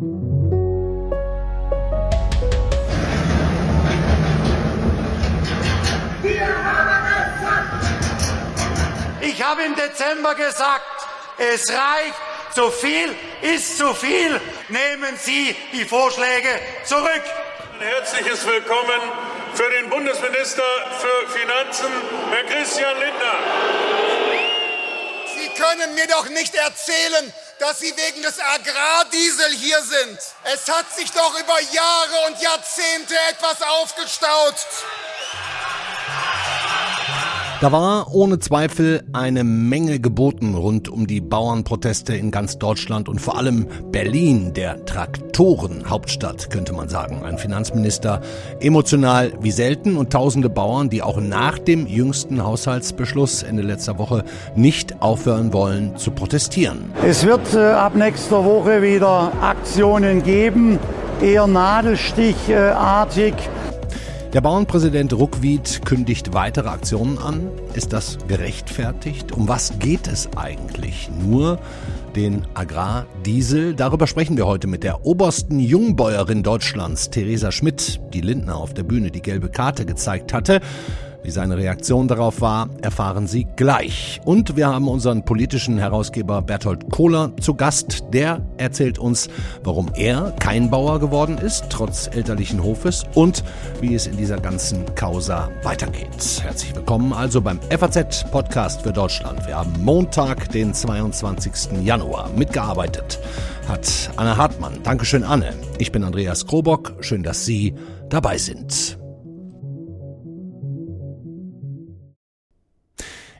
Ich habe im Dezember gesagt, es reicht, zu viel ist zu viel. Nehmen Sie die Vorschläge zurück. Ein herzliches Willkommen für den Bundesminister für Finanzen, Herr Christian Lindner. Sie können mir doch nicht erzählen, dass Sie wegen des Agrardiesel hier sind. Es hat sich doch über Jahre und Jahrzehnte etwas aufgestaut. Da war ohne Zweifel eine Menge geboten rund um die Bauernproteste in ganz Deutschland und vor allem Berlin, der Traktorenhauptstadt, könnte man sagen. Ein Finanzminister emotional wie selten und tausende Bauern, die auch nach dem jüngsten Haushaltsbeschluss Ende letzter Woche nicht aufhören wollen zu protestieren. Es wird äh, ab nächster Woche wieder Aktionen geben, eher nadelstichartig. Der Bauernpräsident Ruckwied kündigt weitere Aktionen an. Ist das gerechtfertigt? Um was geht es eigentlich? Nur den Agrardiesel? Darüber sprechen wir heute mit der obersten Jungbäuerin Deutschlands, Theresa Schmidt, die Lindner auf der Bühne die gelbe Karte gezeigt hatte. Wie seine Reaktion darauf war, erfahren Sie gleich. Und wir haben unseren politischen Herausgeber Berthold Kohler zu Gast. Der erzählt uns, warum er kein Bauer geworden ist, trotz elterlichen Hofes, und wie es in dieser ganzen Causa weitergeht. Herzlich willkommen also beim FAZ-Podcast für Deutschland. Wir haben Montag, den 22. Januar. Mitgearbeitet hat Anne Hartmann. Dankeschön, Anne. Ich bin Andreas Krobock. Schön, dass Sie dabei sind.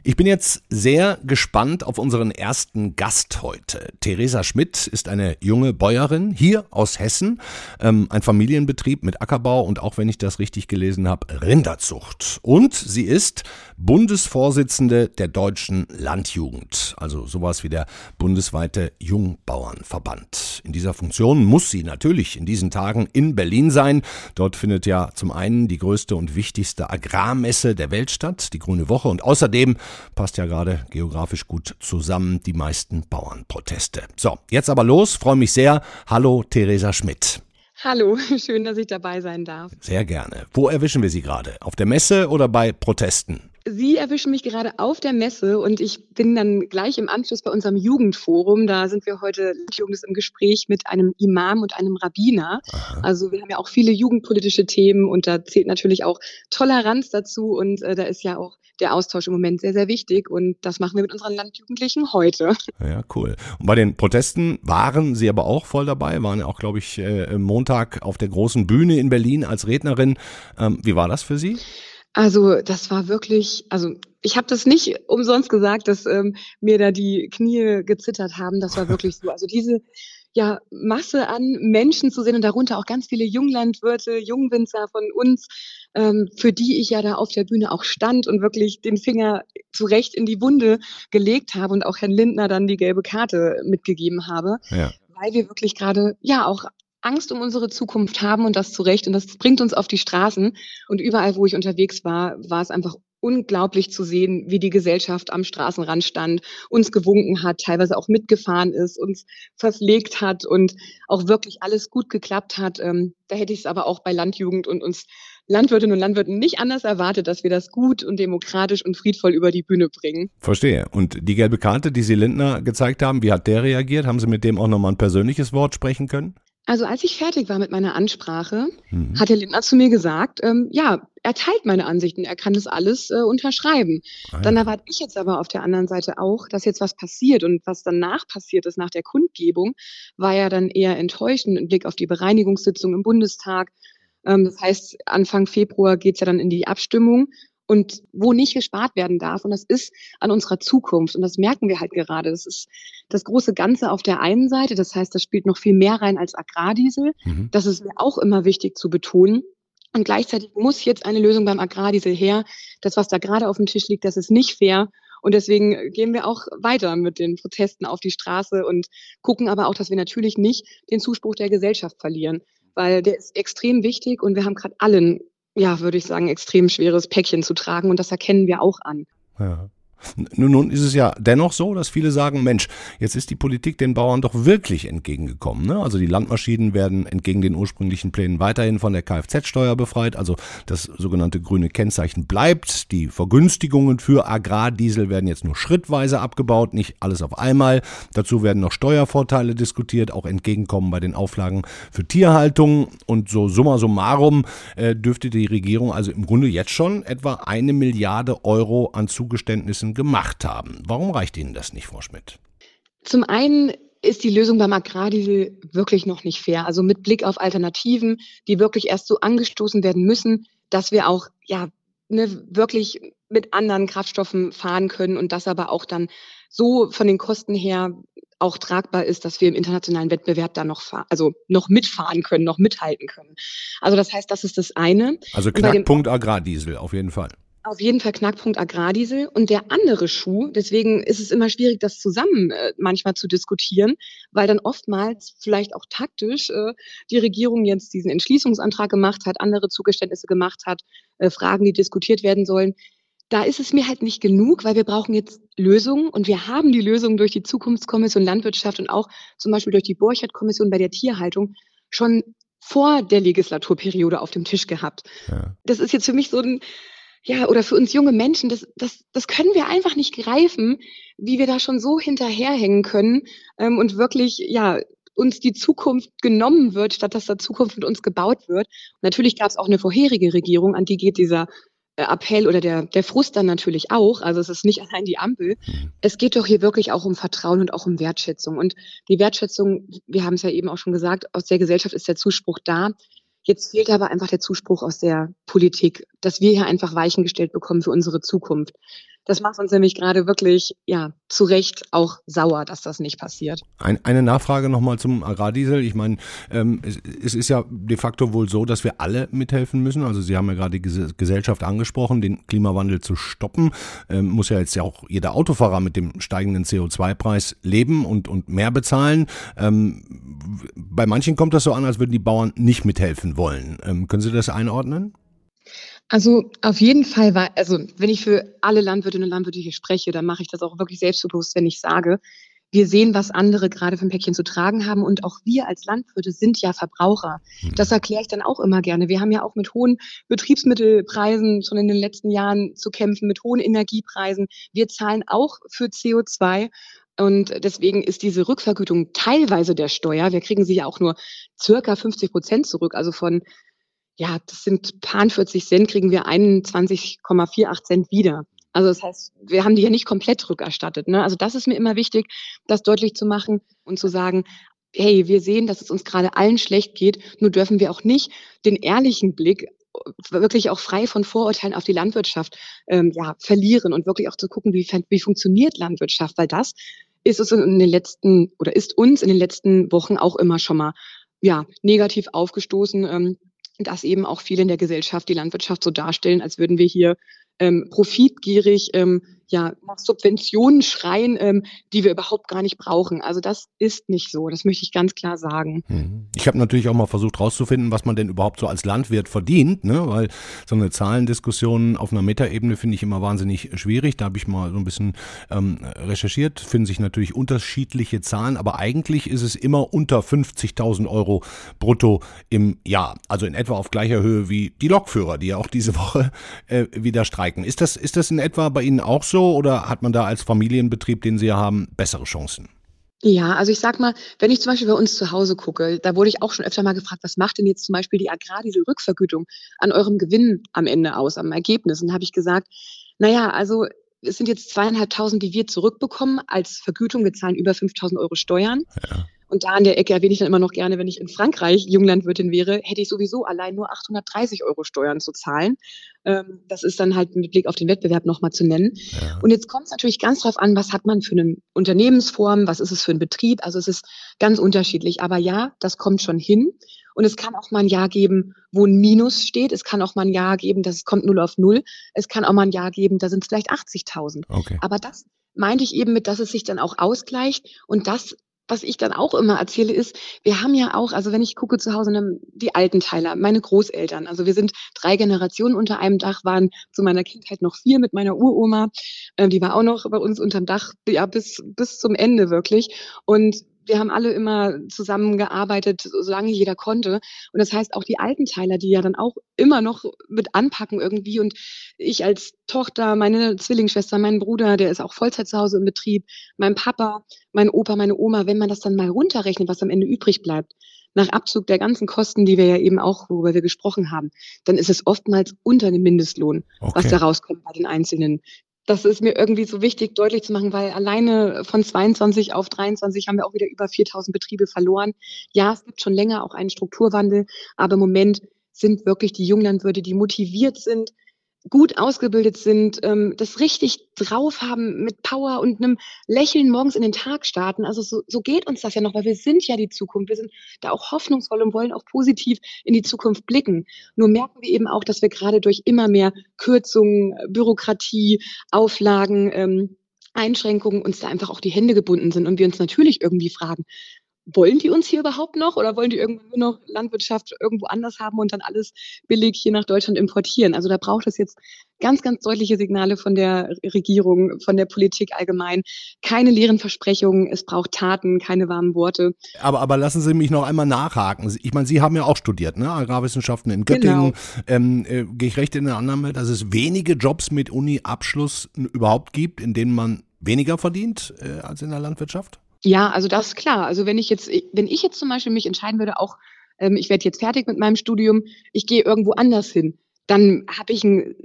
Ich bin jetzt sehr gespannt auf unseren ersten Gast heute. Theresa Schmidt ist eine junge Bäuerin hier aus Hessen, ähm, ein Familienbetrieb mit Ackerbau und auch wenn ich das richtig gelesen habe, Rinderzucht. Und sie ist Bundesvorsitzende der Deutschen Landjugend, also sowas wie der bundesweite Jungbauernverband. In dieser Funktion muss sie natürlich in diesen Tagen in Berlin sein. Dort findet ja zum einen die größte und wichtigste Agrarmesse der Welt statt, die Grüne Woche, und außerdem Passt ja gerade geografisch gut zusammen, die meisten Bauernproteste. So, jetzt aber los, freue mich sehr. Hallo, Theresa Schmidt. Hallo, schön, dass ich dabei sein darf. Sehr gerne. Wo erwischen wir Sie gerade? Auf der Messe oder bei Protesten? Sie erwischen mich gerade auf der Messe und ich bin dann gleich im Anschluss bei unserem Jugendforum. Da sind wir heute Jugend im Gespräch mit einem Imam und einem Rabbiner. Aha. Also wir haben ja auch viele jugendpolitische Themen und da zählt natürlich auch Toleranz dazu und äh, da ist ja auch der Austausch im Moment sehr, sehr wichtig und das machen wir mit unseren Landjugendlichen heute. Ja, cool. Und bei den Protesten waren Sie aber auch voll dabei, waren ja auch, glaube ich, äh, Montag auf der großen Bühne in Berlin als Rednerin. Ähm, wie war das für Sie? Also das war wirklich, also ich habe das nicht umsonst gesagt, dass ähm, mir da die Knie gezittert haben. Das war wirklich so. Also diese ja, Masse an Menschen zu sehen und darunter auch ganz viele Junglandwirte, Jungwinzer von uns, ähm, für die ich ja da auf der Bühne auch stand und wirklich den Finger zurecht in die Wunde gelegt habe und auch Herrn Lindner dann die gelbe Karte mitgegeben habe. Ja. Weil wir wirklich gerade ja auch Angst um unsere Zukunft haben und das zu Recht. Und das bringt uns auf die Straßen. Und überall, wo ich unterwegs war, war es einfach unglaublich zu sehen, wie die Gesellschaft am Straßenrand stand, uns gewunken hat, teilweise auch mitgefahren ist, uns verpflegt hat und auch wirklich alles gut geklappt hat. Ähm, da hätte ich es aber auch bei Landjugend und uns Landwirtinnen und Landwirten nicht anders erwartet, dass wir das gut und demokratisch und friedvoll über die Bühne bringen. Verstehe. Und die gelbe Karte, die Sie Lindner gezeigt haben, wie hat der reagiert? Haben Sie mit dem auch nochmal ein persönliches Wort sprechen können? Also als ich fertig war mit meiner Ansprache, mhm. hat Herr Lindner zu mir gesagt, ähm, ja, er teilt meine Ansichten, er kann das alles äh, unterschreiben. Ah, ja. Dann erwarte ich jetzt aber auf der anderen Seite auch, dass jetzt was passiert und was danach passiert ist, nach der Kundgebung, war ja dann eher enttäuschend im Blick auf die Bereinigungssitzung im Bundestag. Ähm, das heißt, Anfang Februar geht's ja dann in die Abstimmung und wo nicht gespart werden darf. Und das ist an unserer Zukunft. Und das merken wir halt gerade. Das ist das große Ganze auf der einen Seite. Das heißt, das spielt noch viel mehr rein als Agrardiesel. Mhm. Das ist mir auch immer wichtig zu betonen. Und gleichzeitig muss jetzt eine Lösung beim Agrardiesel her. Das, was da gerade auf dem Tisch liegt, das ist nicht fair. Und deswegen gehen wir auch weiter mit den Protesten auf die Straße und gucken aber auch, dass wir natürlich nicht den Zuspruch der Gesellschaft verlieren, weil der ist extrem wichtig und wir haben gerade allen ja, würde ich sagen, extrem schweres Päckchen zu tragen und das erkennen wir auch an. Ja. Nun ist es ja dennoch so, dass viele sagen, Mensch, jetzt ist die Politik den Bauern doch wirklich entgegengekommen. Ne? Also die Landmaschinen werden entgegen den ursprünglichen Plänen weiterhin von der Kfz-Steuer befreit. Also das sogenannte grüne Kennzeichen bleibt. Die Vergünstigungen für Agrardiesel werden jetzt nur schrittweise abgebaut, nicht alles auf einmal. Dazu werden noch Steuervorteile diskutiert, auch Entgegenkommen bei den Auflagen für Tierhaltung. Und so summa summarum äh, dürfte die Regierung also im Grunde jetzt schon etwa eine Milliarde Euro an Zugeständnissen gemacht haben. Warum reicht Ihnen das nicht, Frau Schmidt? Zum einen ist die Lösung beim Agrardiesel wirklich noch nicht fair. Also mit Blick auf Alternativen, die wirklich erst so angestoßen werden müssen, dass wir auch ja ne, wirklich mit anderen Kraftstoffen fahren können und das aber auch dann so von den Kosten her auch tragbar ist, dass wir im internationalen Wettbewerb da noch, also noch mitfahren können, noch mithalten können. Also das heißt, das ist das eine. Also Knackpunkt Agrardiesel auf jeden Fall auf jeden Fall Knackpunkt Agrardiesel. Und der andere Schuh, deswegen ist es immer schwierig, das zusammen äh, manchmal zu diskutieren, weil dann oftmals vielleicht auch taktisch äh, die Regierung jetzt diesen Entschließungsantrag gemacht hat, andere Zugeständnisse gemacht hat, äh, Fragen, die diskutiert werden sollen. Da ist es mir halt nicht genug, weil wir brauchen jetzt Lösungen und wir haben die Lösungen durch die Zukunftskommission Landwirtschaft und auch zum Beispiel durch die Borchert-Kommission bei der Tierhaltung schon vor der Legislaturperiode auf dem Tisch gehabt. Ja. Das ist jetzt für mich so ein, ja, oder für uns junge Menschen, das, das, das können wir einfach nicht greifen, wie wir da schon so hinterherhängen können ähm, und wirklich, ja, uns die Zukunft genommen wird, statt dass da Zukunft mit uns gebaut wird. Und natürlich gab es auch eine vorherige Regierung, an die geht dieser äh, Appell oder der, der Frust dann natürlich auch. Also es ist nicht allein die Ampel. Mhm. Es geht doch hier wirklich auch um Vertrauen und auch um Wertschätzung. Und die Wertschätzung, wir haben es ja eben auch schon gesagt, aus der Gesellschaft ist der Zuspruch da. Jetzt fehlt aber einfach der Zuspruch aus der Politik, dass wir hier einfach Weichen gestellt bekommen für unsere Zukunft. Das macht uns nämlich gerade wirklich, ja, zu Recht auch sauer, dass das nicht passiert. Ein, eine Nachfrage nochmal zum Agrardiesel. Ich meine, ähm, es, es, ist ja de facto wohl so, dass wir alle mithelfen müssen. Also Sie haben ja gerade die Gesellschaft angesprochen, den Klimawandel zu stoppen. Ähm, muss ja jetzt ja auch jeder Autofahrer mit dem steigenden CO2-Preis leben und, und mehr bezahlen. Ähm, bei manchen kommt das so an, als würden die Bauern nicht mithelfen wollen. Ähm, können Sie das einordnen? Also auf jeden Fall war, also wenn ich für alle Landwirtinnen und Landwirte hier spreche, dann mache ich das auch wirklich selbstbewusst, wenn ich sage, wir sehen, was andere gerade für ein Päckchen zu tragen haben und auch wir als Landwirte sind ja Verbraucher. Mhm. Das erkläre ich dann auch immer gerne. Wir haben ja auch mit hohen Betriebsmittelpreisen schon in den letzten Jahren zu kämpfen, mit hohen Energiepreisen. Wir zahlen auch für CO2 und deswegen ist diese Rückvergütung teilweise der Steuer. Wir kriegen sie ja auch nur circa 50 Prozent zurück, also von ja, das sind paar 40 Cent, kriegen wir 21,48 Cent wieder. Also das heißt, wir haben die ja nicht komplett rückerstattet. Ne? Also das ist mir immer wichtig, das deutlich zu machen und zu sagen, hey, wir sehen, dass es uns gerade allen schlecht geht, nur dürfen wir auch nicht den ehrlichen Blick wirklich auch frei von Vorurteilen auf die Landwirtschaft ähm, ja, verlieren und wirklich auch zu gucken, wie, wie funktioniert Landwirtschaft, weil das ist es in den letzten oder ist uns in den letzten Wochen auch immer schon mal ja, negativ aufgestoßen. Ähm, dass eben auch viele in der Gesellschaft die Landwirtschaft so darstellen, als würden wir hier ähm, profitgierig ähm, ja, nach Subventionen schreien, ähm, die wir überhaupt gar nicht brauchen. Also das ist nicht so, das möchte ich ganz klar sagen. Mhm. Ich habe natürlich auch mal versucht herauszufinden, was man denn überhaupt so als Landwirt verdient, ne? weil so eine Zahlendiskussion auf einer Metaebene finde ich immer wahnsinnig schwierig. Da habe ich mal so ein bisschen ähm, recherchiert, finden sich natürlich unterschiedliche Zahlen, aber eigentlich ist es immer unter 50.000 Euro brutto im Jahr. Also in etwa auf gleicher Höhe wie die Lokführer, die ja auch diese Woche äh, wieder streiken. Ist das, ist das in etwa bei Ihnen auch so? Oder hat man da als Familienbetrieb, den Sie ja haben, bessere Chancen? Ja, also ich sag mal, wenn ich zum Beispiel bei uns zu Hause gucke, da wurde ich auch schon öfter mal gefragt, was macht denn jetzt zum Beispiel die Agrardiesel-Rückvergütung an eurem Gewinn am Ende aus, am Ergebnis? Und dann habe ich gesagt, naja, also es sind jetzt zweieinhalbtausend, die wir zurückbekommen als Vergütung. Wir zahlen über 5000 Euro Steuern. Ja. Und da an der Ecke erwähne ich dann immer noch gerne, wenn ich in Frankreich Junglandwirtin wäre, hätte ich sowieso allein nur 830 Euro Steuern zu zahlen. Ähm, das ist dann halt mit Blick auf den Wettbewerb nochmal zu nennen. Ja. Und jetzt kommt es natürlich ganz drauf an, was hat man für eine Unternehmensform, was ist es für ein Betrieb. Also es ist ganz unterschiedlich. Aber ja, das kommt schon hin. Und es kann auch mal ein Jahr geben, wo ein Minus steht. Es kann auch mal ein Jahr geben, das kommt null auf null. Es kann auch mal ein Jahr geben, da sind es vielleicht 80.000. Okay. Aber das meinte ich eben mit, dass es sich dann auch ausgleicht. Und das was ich dann auch immer erzähle, ist, wir haben ja auch, also wenn ich gucke zu Hause, ne, die Altenteiler, meine Großeltern, also wir sind drei Generationen unter einem Dach, waren zu meiner Kindheit noch vier mit meiner Uroma, äh, die war auch noch bei uns unterm Dach, ja, bis, bis zum Ende wirklich. Und wir haben alle immer zusammengearbeitet, solange jeder konnte. Und das heißt auch die Altenteiler, die ja dann auch immer noch mit anpacken irgendwie. Und ich als Tochter, meine Zwillingsschwester, mein Bruder, der ist auch Vollzeit zu Hause im Betrieb, mein Papa, mein Opa, meine Oma, wenn man das dann mal runterrechnet, was am Ende übrig bleibt, nach Abzug der ganzen Kosten, die wir ja eben auch, worüber wir gesprochen haben, dann ist es oftmals unter dem Mindestlohn, okay. was da rauskommt bei den Einzelnen das ist mir irgendwie so wichtig, deutlich zu machen, weil alleine von 22 auf 23 haben wir auch wieder über 4000 Betriebe verloren. Ja, es gibt schon länger auch einen Strukturwandel, aber im Moment sind wirklich die Junglandwirte, die motiviert sind, gut ausgebildet sind, ähm, das richtig drauf haben, mit Power und einem Lächeln morgens in den Tag starten. Also so, so geht uns das ja noch, weil wir sind ja die Zukunft. Wir sind da auch hoffnungsvoll und wollen auch positiv in die Zukunft blicken. Nur merken wir eben auch, dass wir gerade durch immer mehr Kürzungen, Bürokratie, Auflagen, ähm, Einschränkungen uns da einfach auch die Hände gebunden sind und wir uns natürlich irgendwie fragen, wollen die uns hier überhaupt noch oder wollen die irgendwann nur noch Landwirtschaft irgendwo anders haben und dann alles billig hier nach Deutschland importieren? Also da braucht es jetzt ganz, ganz deutliche Signale von der Regierung, von der Politik allgemein. Keine leeren Versprechungen, es braucht Taten, keine warmen Worte. Aber, aber lassen Sie mich noch einmal nachhaken. Ich meine, Sie haben ja auch studiert, ne? Agrarwissenschaften in Göttingen. Genau. Ähm, äh, Gehe ich recht in der Annahme, dass es wenige Jobs mit Uni-Abschluss überhaupt gibt, in denen man weniger verdient äh, als in der Landwirtschaft? Ja, also das ist klar. Also wenn ich jetzt, wenn ich jetzt zum Beispiel mich entscheiden würde, auch ähm, ich werde jetzt fertig mit meinem Studium, ich gehe irgendwo anders hin, dann habe ich ein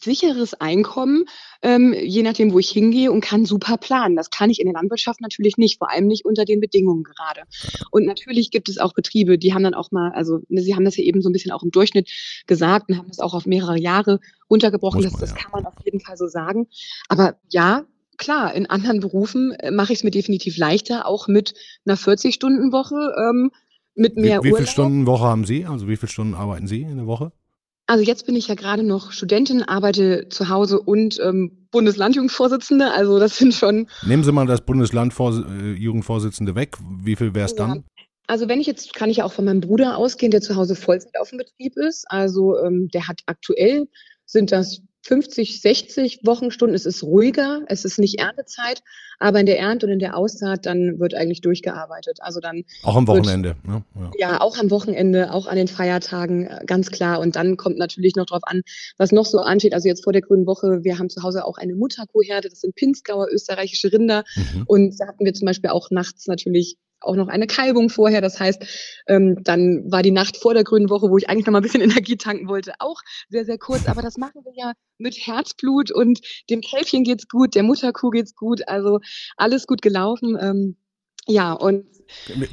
sicheres Einkommen, ähm, je nachdem, wo ich hingehe und kann super planen. Das kann ich in der Landwirtschaft natürlich nicht, vor allem nicht unter den Bedingungen gerade. Und natürlich gibt es auch Betriebe, die haben dann auch mal, also ne, Sie haben das ja eben so ein bisschen auch im Durchschnitt gesagt und haben das auch auf mehrere Jahre runtergebrochen. Das, das kann man auf jeden Fall so sagen. Aber ja, klar, in anderen Berufen äh, mache ich es mir definitiv leichter, auch mit einer 40-Stunden-Woche, ähm, mit mehr Wie, wie viele Stunden Woche haben Sie? Also wie viele Stunden arbeiten Sie in der Woche? Also jetzt bin ich ja gerade noch Studentin, arbeite zu Hause und ähm, Bundeslandjugendvorsitzende. Also das sind schon. Nehmen Sie mal das Bundeslandjugendvorsitzende weg. Wie viel wäre es dann? Ja. Also wenn ich jetzt, kann ich ja auch von meinem Bruder ausgehen, der zu Hause Vollzeit auf dem Betrieb ist. Also ähm, der hat aktuell, sind das 50, 60 Wochenstunden. Es ist ruhiger, es ist nicht Erntezeit, aber in der Ernte und in der Aussaat dann wird eigentlich durchgearbeitet. Also dann auch am Wochenende. Wird, ne? ja. ja. auch am Wochenende, auch an den Feiertagen, äh, ganz klar. Und dann kommt natürlich noch drauf an, was noch so ansteht. Also jetzt vor der Grünen Woche, wir haben zu Hause auch eine Mutterkuhherde, das sind Pinzgauer österreichische Rinder. Mhm. Und da hatten wir zum Beispiel auch nachts natürlich auch noch eine Kalbung vorher. Das heißt, ähm, dann war die Nacht vor der grünen Woche, wo ich eigentlich noch mal ein bisschen Energie tanken wollte, auch sehr, sehr kurz. Aber das machen wir ja mit Herzblut und dem Kälbchen geht's gut, der Mutterkuh geht's gut. Also alles gut gelaufen. Ähm, ja, und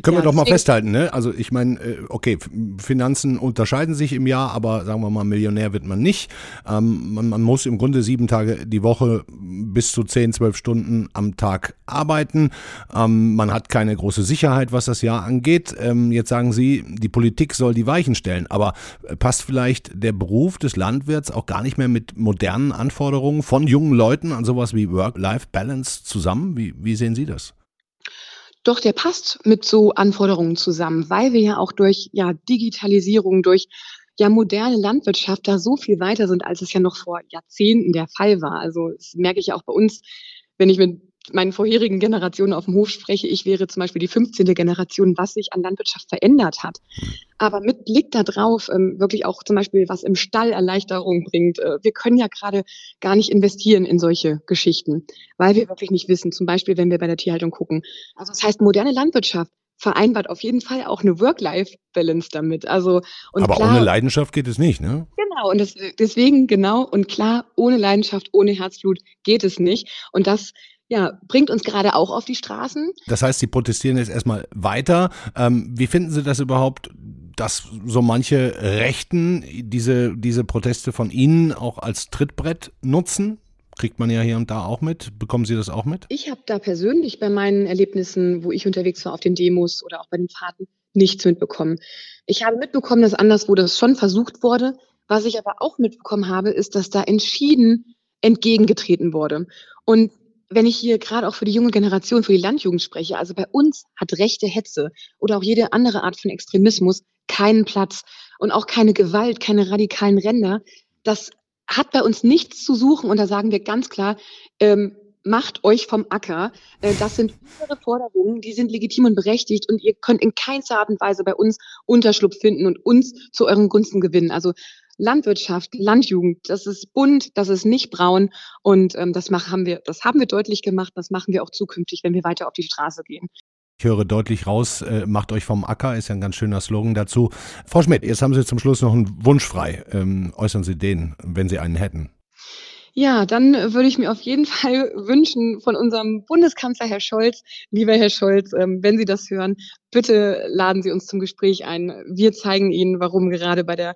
können ja, wir doch mal festhalten, ne? Also ich meine, äh, okay, Finanzen unterscheiden sich im Jahr, aber sagen wir mal, Millionär wird man nicht. Ähm, man, man, muss im Grunde sieben Tage die Woche bis zu zehn, zwölf Stunden am Tag arbeiten. Ähm, man hat keine große Sicherheit, was das Jahr angeht. Ähm, jetzt sagen Sie, die Politik soll die Weichen stellen, aber passt vielleicht der Beruf des Landwirts auch gar nicht mehr mit modernen Anforderungen von jungen Leuten an sowas wie Work-Life-Balance zusammen? Wie, wie sehen Sie das? Doch, der passt mit so Anforderungen zusammen, weil wir ja auch durch ja, Digitalisierung, durch ja moderne Landwirtschaft da so viel weiter sind, als es ja noch vor Jahrzehnten der Fall war. Also das merke ich ja auch bei uns, wenn ich mit meinen vorherigen Generationen auf dem Hof spreche, ich wäre zum Beispiel die 15. Generation, was sich an Landwirtschaft verändert hat. Aber mit Blick darauf, ähm, wirklich auch zum Beispiel, was im Stall Erleichterung bringt. Äh, wir können ja gerade gar nicht investieren in solche Geschichten, weil wir wirklich nicht wissen, zum Beispiel, wenn wir bei der Tierhaltung gucken. Also das heißt, moderne Landwirtschaft vereinbart auf jeden Fall auch eine Work-Life-Balance damit. Also, und Aber klar, ohne Leidenschaft geht es nicht, ne? Genau, und das, deswegen genau und klar, ohne Leidenschaft, ohne Herzblut geht es nicht. Und das ja, bringt uns gerade auch auf die Straßen. Das heißt, Sie protestieren jetzt erstmal weiter. Ähm, wie finden Sie das überhaupt, dass so manche Rechten diese, diese Proteste von Ihnen auch als Trittbrett nutzen? Kriegt man ja hier und da auch mit. Bekommen Sie das auch mit? Ich habe da persönlich bei meinen Erlebnissen, wo ich unterwegs war auf den Demos oder auch bei den Fahrten, nichts mitbekommen. Ich habe mitbekommen, dass anderswo das schon versucht wurde. Was ich aber auch mitbekommen habe, ist, dass da entschieden entgegengetreten wurde. Und wenn ich hier gerade auch für die junge Generation, für die Landjugend spreche, also bei uns hat rechte Hetze oder auch jede andere Art von Extremismus keinen Platz und auch keine Gewalt, keine radikalen Ränder. Das hat bei uns nichts zu suchen und da sagen wir ganz klar, ähm, macht euch vom Acker. Äh, das sind unsere Forderungen, die sind legitim und berechtigt und ihr könnt in keinster Art und Weise bei uns Unterschlupf finden und uns zu euren Gunsten gewinnen. Also Landwirtschaft, Landjugend, das ist bunt, das ist nicht braun und ähm, das machen, haben wir, das haben wir deutlich gemacht, das machen wir auch zukünftig, wenn wir weiter auf die Straße gehen. Ich höre deutlich raus, äh, macht euch vom Acker, ist ja ein ganz schöner Slogan dazu. Frau Schmidt, jetzt haben Sie zum Schluss noch einen Wunsch frei. Ähm, äußern Sie den, wenn Sie einen hätten. Ja, dann würde ich mir auf jeden Fall wünschen von unserem Bundeskanzler Herr Scholz, lieber Herr Scholz, ähm, wenn Sie das hören, bitte laden Sie uns zum Gespräch ein. Wir zeigen Ihnen, warum gerade bei der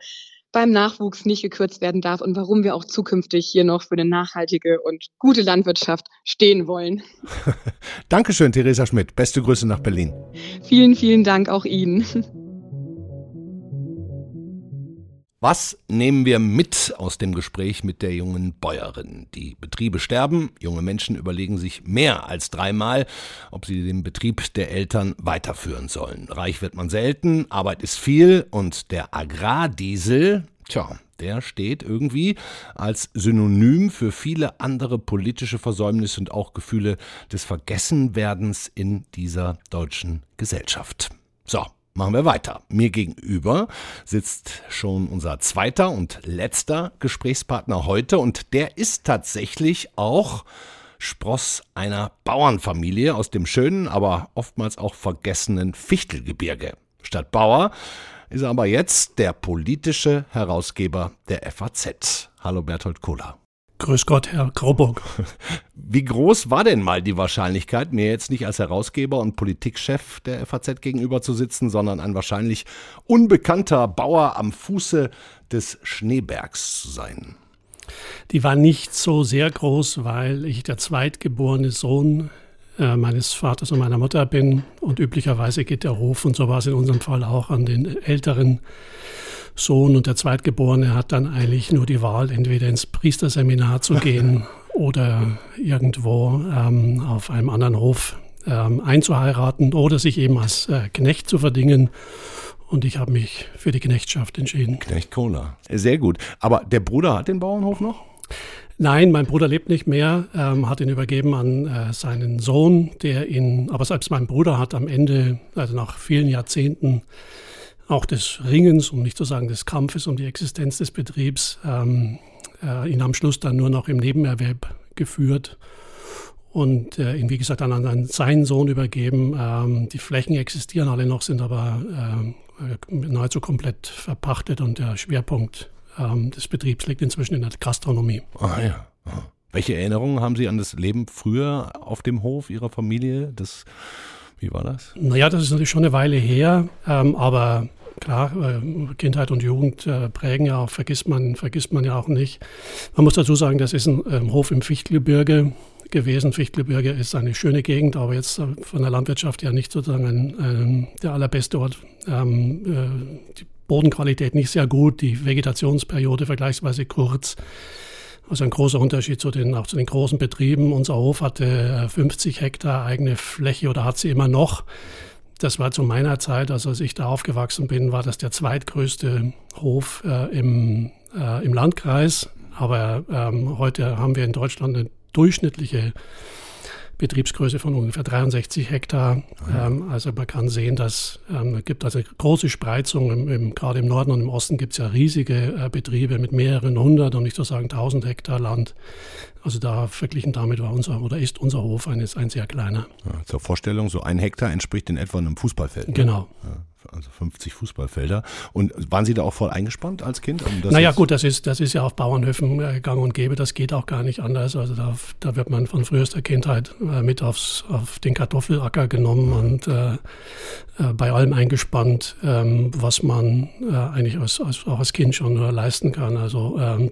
beim Nachwuchs nicht gekürzt werden darf und warum wir auch zukünftig hier noch für eine nachhaltige und gute Landwirtschaft stehen wollen. Dankeschön, Theresa Schmidt. Beste Grüße nach Berlin. Vielen, vielen Dank auch Ihnen. Was nehmen wir mit aus dem Gespräch mit der jungen Bäuerin? Die Betriebe sterben, junge Menschen überlegen sich mehr als dreimal, ob sie den Betrieb der Eltern weiterführen sollen. Reich wird man selten, Arbeit ist viel und der Agrardiesel, tja, der steht irgendwie als Synonym für viele andere politische Versäumnisse und auch Gefühle des Vergessenwerdens in dieser deutschen Gesellschaft. So, Machen wir weiter. Mir gegenüber sitzt schon unser zweiter und letzter Gesprächspartner heute und der ist tatsächlich auch Spross einer Bauernfamilie aus dem schönen, aber oftmals auch vergessenen Fichtelgebirge. Statt Bauer ist er aber jetzt der politische Herausgeber der FAZ. Hallo Berthold Kohler. Grüß Gott, Herr Grauburg. Wie groß war denn mal die Wahrscheinlichkeit, mir jetzt nicht als Herausgeber und Politikchef der FAZ gegenüber zu sitzen, sondern ein wahrscheinlich unbekannter Bauer am Fuße des Schneebergs zu sein? Die war nicht so sehr groß, weil ich der zweitgeborene Sohn äh, meines Vaters und meiner Mutter bin und üblicherweise geht der Hof, und so war es in unserem Fall auch, an den älteren Sohn und der Zweitgeborene hat dann eigentlich nur die Wahl, entweder ins Priesterseminar zu gehen oder irgendwo ähm, auf einem anderen Hof ähm, einzuheiraten oder sich eben als äh, Knecht zu verdingen. Und ich habe mich für die Knechtschaft entschieden. Knecht Cola. Sehr gut. Aber der Bruder hat den Bauernhof noch? Nein, mein Bruder lebt nicht mehr, ähm, hat ihn übergeben an äh, seinen Sohn, der ihn, aber selbst mein Bruder hat am Ende, also nach vielen Jahrzehnten, auch des Ringens, um nicht zu sagen des Kampfes um die Existenz des Betriebs, ähm, äh, ihn am Schluss dann nur noch im Nebenerwerb geführt und äh, ihn, wie gesagt, dann an seinen Sohn übergeben. Ähm, die Flächen existieren alle noch, sind aber äh, nahezu komplett verpachtet und der Schwerpunkt ähm, des Betriebs liegt inzwischen in der Gastronomie. Ah ja. Welche Erinnerungen haben Sie an das Leben früher auf dem Hof Ihrer Familie? Das wie war das? Naja, das ist natürlich schon eine Weile her, ähm, aber klar, äh, Kindheit und Jugend äh, prägen ja auch, vergisst man, vergisst man ja auch nicht. Man muss dazu sagen, das ist ein ähm, Hof im Fichtelgebirge gewesen. Fichtelgebirge ist eine schöne Gegend, aber jetzt äh, von der Landwirtschaft ja nicht sozusagen ein, ein, der allerbeste Ort. Ähm, äh, die Bodenqualität nicht sehr gut, die Vegetationsperiode vergleichsweise kurz. Also ein großer Unterschied zu den, auch zu den großen Betrieben. Unser Hof hatte 50 äh, Hektar eigene Fläche oder hat sie immer noch. Das war zu meiner Zeit, also als ich da aufgewachsen bin, war das der zweitgrößte Hof äh, im, äh, im Landkreis. Aber ähm, heute haben wir in Deutschland eine durchschnittliche Betriebsgröße von ungefähr 63 Hektar. Ah ähm, also man kann sehen, dass ähm, es gibt also große Spreizung. Im, im, gerade im Norden und im Osten gibt es ja riesige äh, Betriebe mit mehreren hundert und nicht zu sagen tausend Hektar Land. Also da verglichen damit war unser oder ist unser Hof ein, ein sehr kleiner. Ja, zur Vorstellung, so ein Hektar entspricht in etwa einem Fußballfeld. Ne? Genau. Ja also 50 Fußballfelder. Und waren Sie da auch voll eingespannt als Kind? Um naja, gut, das ist, das ist ja auf Bauernhöfen äh, gang und gäbe. Das geht auch gar nicht anders. Also da, da wird man von frühester Kindheit äh, mit aufs, auf den Kartoffelacker genommen und äh, äh, bei allem eingespannt, ähm, was man eigentlich als, als, auch als Kind schon leisten kann. Also ähm,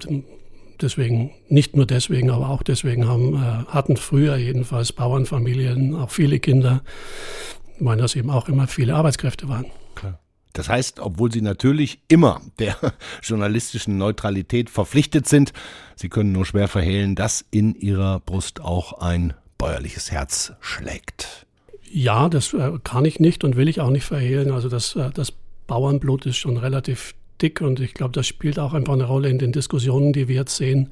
deswegen, nicht nur deswegen, aber auch deswegen haben, äh, hatten früher jedenfalls Bauernfamilien auch viele Kinder, weil das eben auch immer viele Arbeitskräfte waren. Das heißt, obwohl Sie natürlich immer der journalistischen Neutralität verpflichtet sind, Sie können nur schwer verhehlen, dass in Ihrer Brust auch ein bäuerliches Herz schlägt. Ja, das äh, kann ich nicht und will ich auch nicht verhehlen. Also das, äh, das Bauernblut ist schon relativ dick und ich glaube, das spielt auch einfach eine Rolle in den Diskussionen, die wir jetzt sehen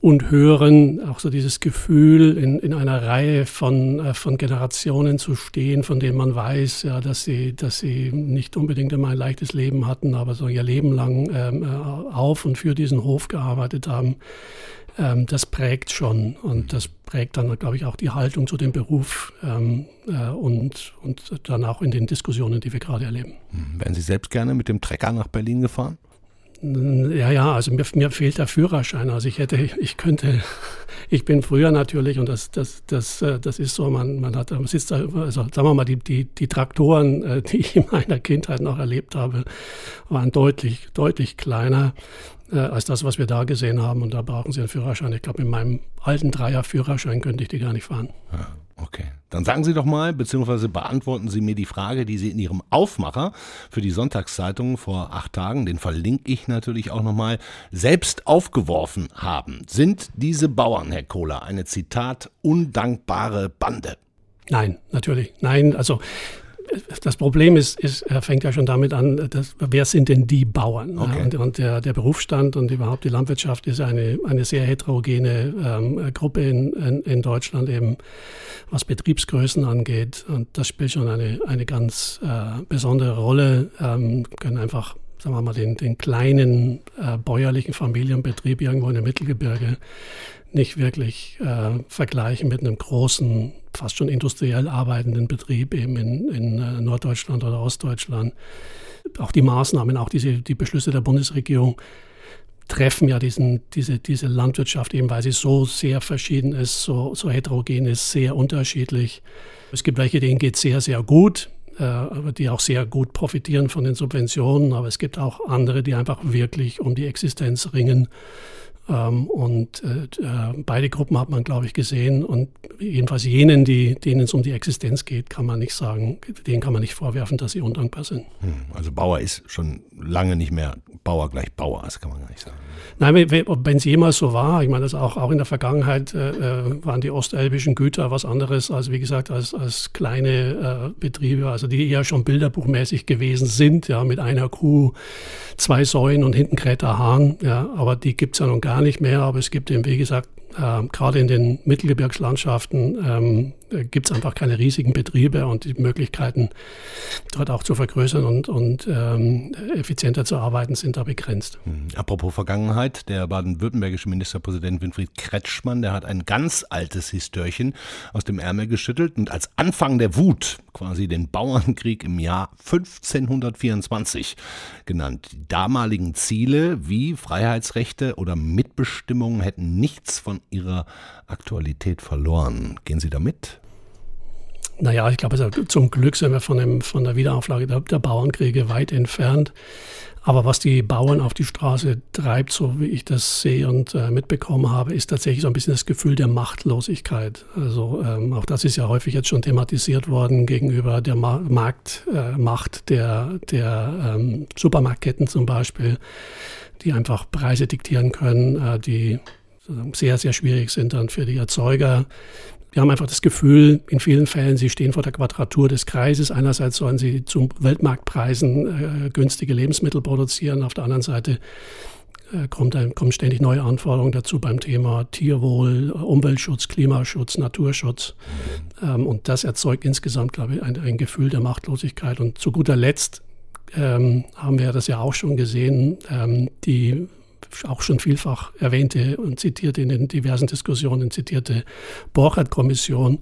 und hören. Auch so dieses Gefühl, in, in einer Reihe von, äh, von Generationen zu stehen, von denen man weiß, ja, dass sie, dass sie nicht unbedingt immer ein leichtes Leben hatten, aber so ihr Leben lang ähm, äh, auf und für diesen Hof gearbeitet haben ähm, das prägt schon und das prägt dann, glaube ich, auch die Haltung zu dem Beruf ähm, äh, und, und dann auch in den Diskussionen, die wir gerade erleben. Hm, wären Sie selbst gerne mit dem Trecker nach Berlin gefahren? Ja, ja, also mir, mir, fehlt der Führerschein. Also ich hätte, ich könnte, ich bin früher natürlich und das, das, das, äh, das ist so, man, man hat, man sitzt da, also sagen wir mal, die, die, die Traktoren, äh, die ich in meiner Kindheit noch erlebt habe, waren deutlich, deutlich kleiner äh, als das, was wir da gesehen haben. Und da brauchen Sie einen Führerschein. Ich glaube, mit meinem alten Dreier-Führerschein könnte ich die gar nicht fahren. Ja, okay. Dann sagen Sie doch mal, beziehungsweise beantworten Sie mir die Frage, die Sie in Ihrem Aufmacher für die Sonntagszeitung vor acht Tagen, den verlinke ich natürlich auch nochmal, selbst aufgeworfen haben. Sind diese Bauern, Herr Kohler, eine Zitat undankbare Bande? Nein, natürlich. Nein, also das Problem ist, ist, er fängt ja schon damit an, dass, wer sind denn die Bauern? Okay. Und, und der, der, Berufsstand und überhaupt die Landwirtschaft ist eine, eine sehr heterogene ähm, Gruppe in, in, in, Deutschland, eben was Betriebsgrößen angeht. Und das spielt schon eine, eine ganz äh, besondere Rolle. Ähm, können einfach sagen wir mal, den, den kleinen äh, bäuerlichen Familienbetrieb irgendwo in der Mittelgebirge nicht wirklich äh, vergleichen mit einem großen, fast schon industriell arbeitenden Betrieb eben in, in äh, Norddeutschland oder Ostdeutschland. Auch die Maßnahmen, auch diese, die Beschlüsse der Bundesregierung treffen ja diesen, diese, diese Landwirtschaft eben, weil sie so sehr verschieden ist, so, so heterogen ist, sehr unterschiedlich. Es gibt welche, denen geht es sehr, sehr gut, äh, die auch sehr gut profitieren von den Subventionen, aber es gibt auch andere, die einfach wirklich um die Existenz ringen und äh, äh, beide Gruppen hat man, glaube ich, gesehen. Und jedenfalls jenen, die, denen es um die Existenz geht, kann man nicht sagen, denen kann man nicht vorwerfen, dass sie undankbar sind. Hm, also Bauer ist schon lange nicht mehr Bauer gleich Bauer, das kann man gar nicht sagen. Nein, wenn es jemals so war, ich meine, das auch, auch in der Vergangenheit äh, äh, waren die ostelbischen Güter was anderes als, wie gesagt, als, als kleine äh, Betriebe, also die eher schon bilderbuchmäßig gewesen sind, ja, mit einer Kuh, zwei Säuen und hinten kräht der Hahn, ja, aber die gibt es ja nun gar nicht mehr, aber es gibt eben, wie gesagt, äh, gerade in den Mittelgebirgslandschaften ähm, gibt es einfach keine riesigen Betriebe und die Möglichkeiten, dort auch zu vergrößern und, und ähm, effizienter zu arbeiten, sind da begrenzt. Hm. Apropos Vergangenheit, der baden-württembergische Ministerpräsident Winfried Kretschmann, der hat ein ganz altes Histörchen aus dem Ärmel geschüttelt und als Anfang der Wut quasi den Bauernkrieg im Jahr 1524 genannt. Die damaligen Ziele wie Freiheitsrechte oder Mitbestimmung hätten nichts von ihrer Aktualität verloren. Gehen Sie damit? Naja, ich glaube, zum Glück sind wir von, dem, von der Wiederauflage der, der, Bauernkriege weit entfernt. Aber was die Bauern auf die Straße treibt, so wie ich das sehe und äh, mitbekommen habe, ist tatsächlich so ein bisschen das Gefühl der Machtlosigkeit. Also ähm, auch das ist ja häufig jetzt schon thematisiert worden gegenüber der Ma Marktmacht äh, der, der ähm, Supermarktketten zum Beispiel, die einfach Preise diktieren können, äh, die sehr, sehr schwierig sind dann für die Erzeuger. Wir haben einfach das Gefühl, in vielen Fällen, sie stehen vor der Quadratur des Kreises. Einerseits sollen sie zu Weltmarktpreisen äh, günstige Lebensmittel produzieren, auf der anderen Seite äh, kommt, ein, kommen ständig neue Anforderungen dazu beim Thema Tierwohl, Umweltschutz, Klimaschutz, Naturschutz. Ähm, und das erzeugt insgesamt, glaube ich, ein, ein Gefühl der Machtlosigkeit. Und zu guter Letzt ähm, haben wir das ja auch schon gesehen, ähm, die auch schon vielfach erwähnte und zitierte in den diversen Diskussionen zitierte Borchardt-Kommission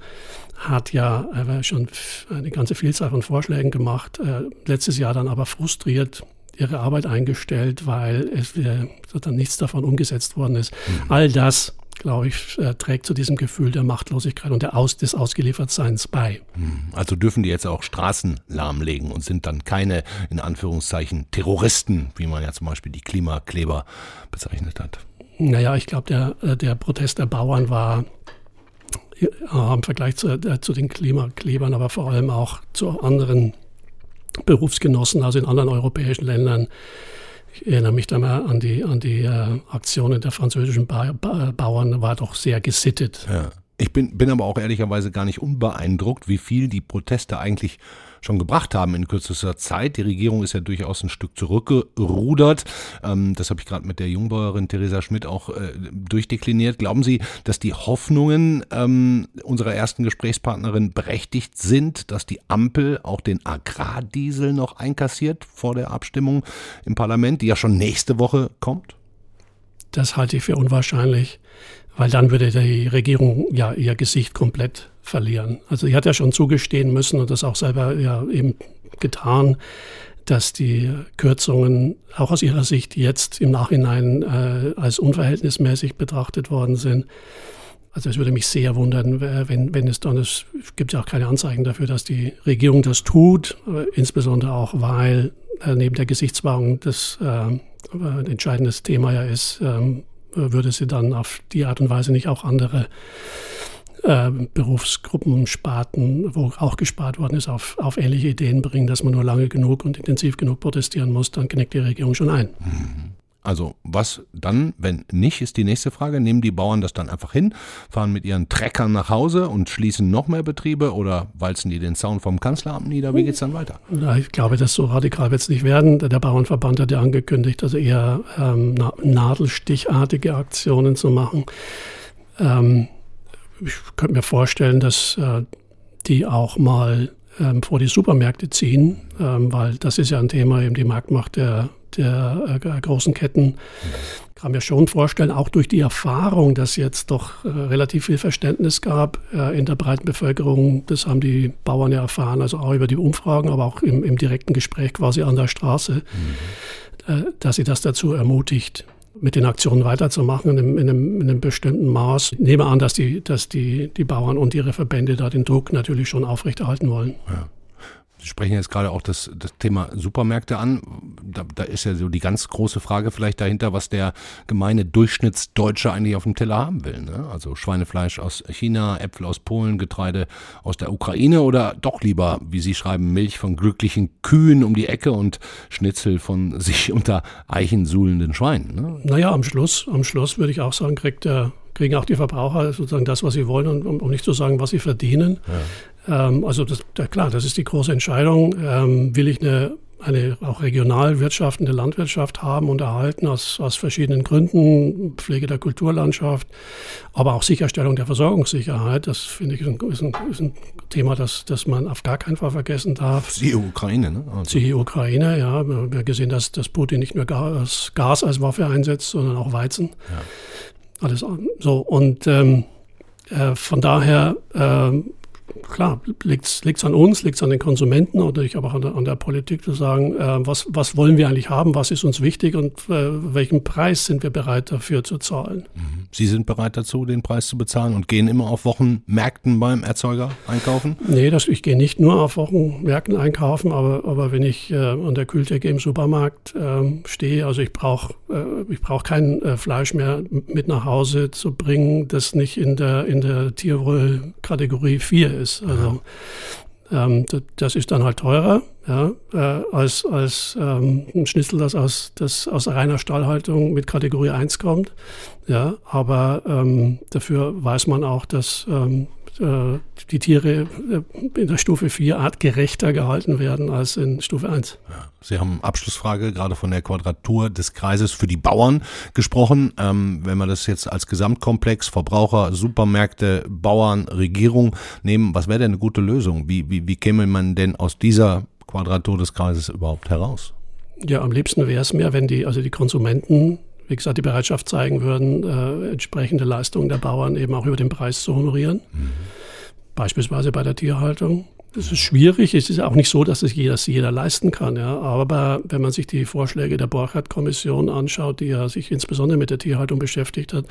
hat ja schon eine ganze Vielzahl von Vorschlägen gemacht, äh, letztes Jahr dann aber frustriert ihre Arbeit eingestellt, weil es dann nichts davon umgesetzt worden ist. Mhm. All das glaube ich, äh, trägt zu diesem Gefühl der Machtlosigkeit und der Aus des Ausgeliefertseins bei. Hm. Also dürfen die jetzt auch Straßen lahmlegen und sind dann keine, in Anführungszeichen, Terroristen, wie man ja zum Beispiel die Klimakleber bezeichnet hat. Naja, ich glaube, der, äh, der Protest der Bauern war äh, im Vergleich zu, zu den Klimaklebern, aber vor allem auch zu anderen Berufsgenossen, also in anderen europäischen Ländern, ich erinnere mich da mal an die, an die äh, Aktionen der französischen ba ba Bauern, war doch sehr gesittet. Ja. Ich bin, bin aber auch ehrlicherweise gar nicht unbeeindruckt, wie viel die Proteste eigentlich schon gebracht haben in kürzester Zeit. Die Regierung ist ja durchaus ein Stück zurückgerudert. Ähm, das habe ich gerade mit der Jungbäuerin Theresa Schmidt auch äh, durchdekliniert. Glauben Sie, dass die Hoffnungen ähm, unserer ersten Gesprächspartnerin berechtigt sind, dass die Ampel auch den Agrardiesel noch einkassiert vor der Abstimmung im Parlament, die ja schon nächste Woche kommt? Das halte ich für unwahrscheinlich, weil dann würde die Regierung ja ihr Gesicht komplett verlieren. Also sie hat ja schon zugestehen müssen und das auch selber ja eben getan, dass die Kürzungen auch aus ihrer Sicht jetzt im Nachhinein äh, als unverhältnismäßig betrachtet worden sind. Also es würde mich sehr wundern, wenn, wenn es dann, es gibt ja auch keine Anzeigen dafür, dass die Regierung das tut, äh, insbesondere auch, weil äh, neben der Gesichtswahrung das äh, ein entscheidendes Thema ja ist, ähm, würde sie dann auf die Art und Weise nicht auch andere äh, Berufsgruppen, Sparten, wo auch gespart worden ist, auf, auf ähnliche Ideen bringen, dass man nur lange genug und intensiv genug protestieren muss, dann knickt die Regierung schon ein. Mhm. Also was dann, wenn nicht, ist die nächste Frage. Nehmen die Bauern das dann einfach hin, fahren mit ihren Treckern nach Hause und schließen noch mehr Betriebe oder walzen die den Zaun vom Kanzleramt nieder? Wie geht es dann weiter? Ja, ich glaube, das so radikal wird es nicht werden. Der Bauernverband hat ja angekündigt, also eher ähm, nadelstichartige Aktionen zu machen. Ähm, ich könnte mir vorstellen, dass äh, die auch mal ähm, vor die Supermärkte ziehen, ähm, weil das ist ja ein Thema, eben die Marktmacht der, der äh, großen Ketten. Ich kann mir schon vorstellen, auch durch die Erfahrung, dass jetzt doch äh, relativ viel Verständnis gab äh, in der breiten Bevölkerung, das haben die Bauern ja erfahren, also auch über die Umfragen, aber auch im, im direkten Gespräch quasi an der Straße, mhm. äh, dass sie das dazu ermutigt, mit den Aktionen weiterzumachen in einem, in einem, in einem bestimmten Maß. Ich nehme an, dass die, dass die, die Bauern und ihre Verbände da den Druck natürlich schon aufrechterhalten wollen. Ja. Sie sprechen jetzt gerade auch das, das Thema Supermärkte an. Da, da, ist ja so die ganz große Frage vielleicht dahinter, was der gemeine Durchschnittsdeutsche eigentlich auf dem Teller haben will. Ne? Also Schweinefleisch aus China, Äpfel aus Polen, Getreide aus der Ukraine oder doch lieber, wie Sie schreiben, Milch von glücklichen Kühen um die Ecke und Schnitzel von sich unter Eichen suhlenden Schweinen. Ne? Naja, am Schluss, am Schluss würde ich auch sagen, kriegt der kriegen auch die Verbraucher sozusagen das, was sie wollen, und, um, nicht zu sagen, was sie verdienen. Ja. Ähm, also das, da, klar, das ist die große Entscheidung. Ähm, will ich eine, eine auch regional wirtschaftende Landwirtschaft haben und erhalten aus, aus verschiedenen Gründen, Pflege der Kulturlandschaft, aber auch Sicherstellung der Versorgungssicherheit. Das finde ich ist ein, ist ein, ist ein Thema, das, das man auf gar keinen Fall vergessen darf. Die Ukraine, ne? Also. Die Ukraine, ja. Wir haben gesehen, dass, dass Putin nicht nur Gas, Gas als Waffe einsetzt, sondern auch Weizen. Ja. Alles so. Und ähm, äh, von daher äh, klar, liegt es an uns, liegt es an den Konsumenten und natürlich aber auch an der, an der Politik zu sagen, äh, was, was wollen wir eigentlich haben, was ist uns wichtig und äh, welchen Preis sind wir bereit dafür zu zahlen. Mhm. Sie sind bereit dazu, den Preis zu bezahlen und gehen immer auf Wochenmärkten beim Erzeuger einkaufen? Nee, das, ich gehe nicht nur auf Wochenmärkten einkaufen, aber, aber wenn ich äh, an der Kühltheke im Supermarkt ähm, stehe, also ich brauche äh, ich brauch kein äh, Fleisch mehr mit nach Hause zu bringen, das nicht in der, in der Tierwohl-Kategorie 4 ist. Also ähm, das ist dann halt teurer ja, äh, als, als ähm, ein Schnitzel, das aus, das aus reiner Stallhaltung mit Kategorie 1 kommt. Ja, aber ähm, dafür weiß man auch, dass ähm, äh, die Tiere äh, in der Stufe 4 artgerechter gehalten werden als in Stufe 1. Ja, Sie haben Abschlussfrage gerade von der Quadratur des Kreises für die Bauern gesprochen. Ähm, wenn wir das jetzt als Gesamtkomplex Verbraucher, Supermärkte, Bauern, Regierung nehmen, was wäre denn eine gute Lösung? Wie, wie, wie käme man denn aus dieser Quadratur des Kreises überhaupt heraus? Ja, am liebsten wäre es mir, wenn die, also die Konsumenten wie gesagt, die Bereitschaft zeigen würden, äh, entsprechende Leistungen der Bauern eben auch über den Preis zu honorieren. Mhm. Beispielsweise bei der Tierhaltung. Das ist schwierig. Es ist auch nicht so, dass es jeder, jeder leisten kann. Ja. Aber wenn man sich die Vorschläge der Borchardt-Kommission anschaut, die ja sich insbesondere mit der Tierhaltung beschäftigt hat,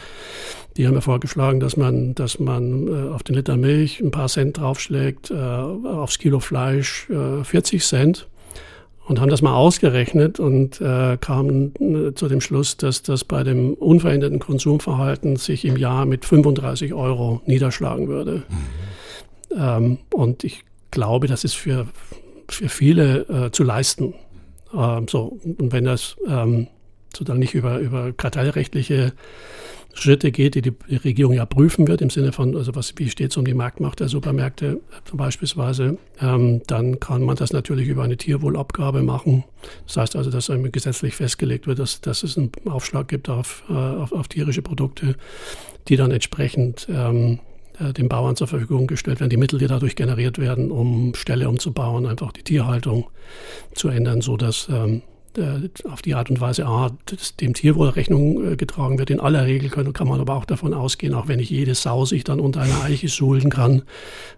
die haben ja vorgeschlagen, dass man, dass man äh, auf den Liter Milch ein paar Cent draufschlägt, äh, aufs Kilo Fleisch äh, 40 Cent und haben das mal ausgerechnet und äh, kamen äh, zu dem Schluss, dass das bei dem unveränderten Konsumverhalten sich im Jahr mit 35 Euro niederschlagen würde. Mhm. Ähm, und ich glaube, das ist für, für viele äh, zu leisten. Ähm, so, und wenn das ähm, sozusagen nicht über, über kartellrechtliche Schritte geht, die die Regierung ja prüfen wird, im Sinne von, also was, wie steht es um die Marktmacht der Supermärkte beispielsweise, ähm, dann kann man das natürlich über eine Tierwohlabgabe machen. Das heißt also, dass gesetzlich festgelegt wird, dass, dass es einen Aufschlag gibt auf, äh, auf, auf tierische Produkte, die dann entsprechend ähm, äh, den Bauern zur Verfügung gestellt werden, die Mittel, die dadurch generiert werden, um Ställe umzubauen, einfach die Tierhaltung zu ändern, so dass ähm, äh, auf die Art und Weise A, dem Tierwohl Rechnung äh, getragen wird. In aller Regel kann, kann man aber auch davon ausgehen, auch wenn nicht jede Sau sich dann unter einer Eiche schulen kann,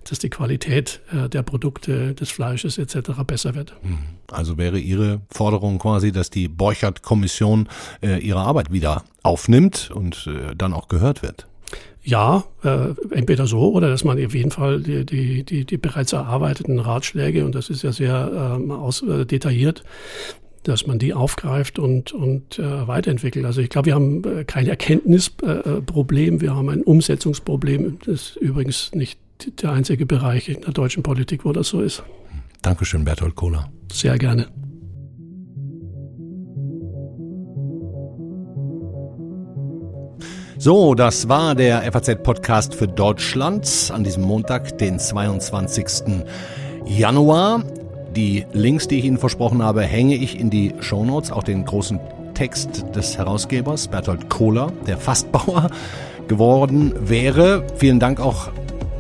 dass die Qualität äh, der Produkte, des Fleisches etc. besser wird. Hm. Also wäre Ihre Forderung quasi, dass die Borchert-Kommission ihre Arbeit wieder aufnimmt und dann auch gehört wird? Ja, äh, entweder so oder dass man auf jeden Fall die, die, die, die bereits erarbeiteten Ratschläge, und das ist ja sehr ähm, aus, äh, detailliert, dass man die aufgreift und, und äh, weiterentwickelt. Also ich glaube, wir haben äh, kein Erkenntnisproblem, wir haben ein Umsetzungsproblem. Das ist übrigens nicht der einzige Bereich in der deutschen Politik, wo das so ist. Dankeschön, Bertolt Kohler. Sehr gerne. So, das war der FAZ-Podcast für Deutschland an diesem Montag, den 22. Januar. Die Links, die ich Ihnen versprochen habe, hänge ich in die Shownotes, auch den großen Text des Herausgebers Bertolt Kohler, der Fastbauer geworden wäre. Vielen Dank auch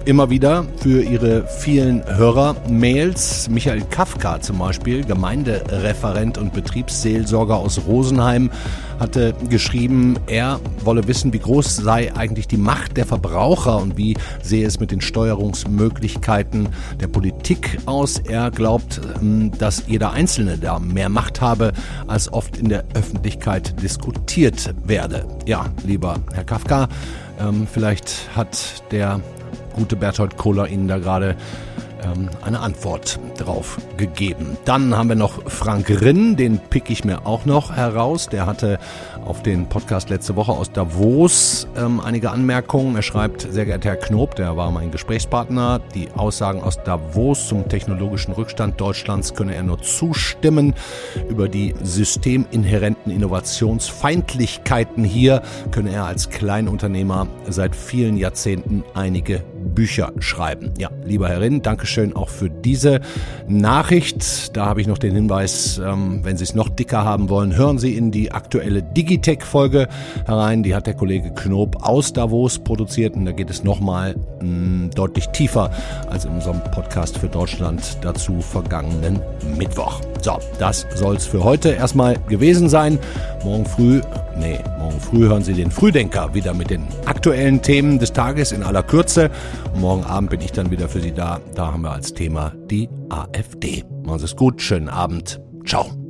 immer wieder für Ihre vielen Hörer-Mails. Michael Kafka zum Beispiel, Gemeindereferent und Betriebsseelsorger aus Rosenheim, hatte geschrieben, er wolle wissen, wie groß sei eigentlich die Macht der Verbraucher und wie sehe es mit den Steuerungsmöglichkeiten der Politik aus. Er glaubt, ähm, dass jeder Einzelne da mehr Macht habe, als oft in der Öffentlichkeit diskutiert werde. Ja, lieber Herr Kafka, ähm, vielleicht hat der gute Berthold Kohler Ihnen da gerade ähm, eine Antwort drauf gegeben. Dann haben wir noch Frank Rinn, den pick ich mir auch noch heraus. Der hatte auf den Podcast letzte Woche aus Davos ähm, einige Anmerkungen. Er schreibt, sehr geehrter Herr Knob, der war mein Gesprächspartner, die Aussagen aus Davos zum technologischen Rückstand Deutschlands könne er nur zustimmen. Über die systeminhärenten Innovationsfeindlichkeiten hier könne er als Kleinunternehmer seit vielen Jahrzehnten einige Bücher schreiben. Ja, lieber Herr Rinn, Dankeschön auch für diese Nachricht. Da habe ich noch den Hinweis, ähm, wenn Sie es noch dicker haben wollen, hören Sie in die aktuelle Digitech-Folge herein. Die hat der Kollege Knob aus Davos produziert und da geht es nochmal mm, deutlich tiefer als in unserem Podcast für Deutschland dazu vergangenen Mittwoch. So, das soll es für heute erstmal gewesen sein. Morgen früh, nee, morgen früh hören Sie den Frühdenker wieder mit den aktuellen Themen des Tages in aller Kürze. Morgen Abend bin ich dann wieder für Sie da. Da haben wir als Thema die AfD. Machen Sie es gut, schönen Abend. Ciao.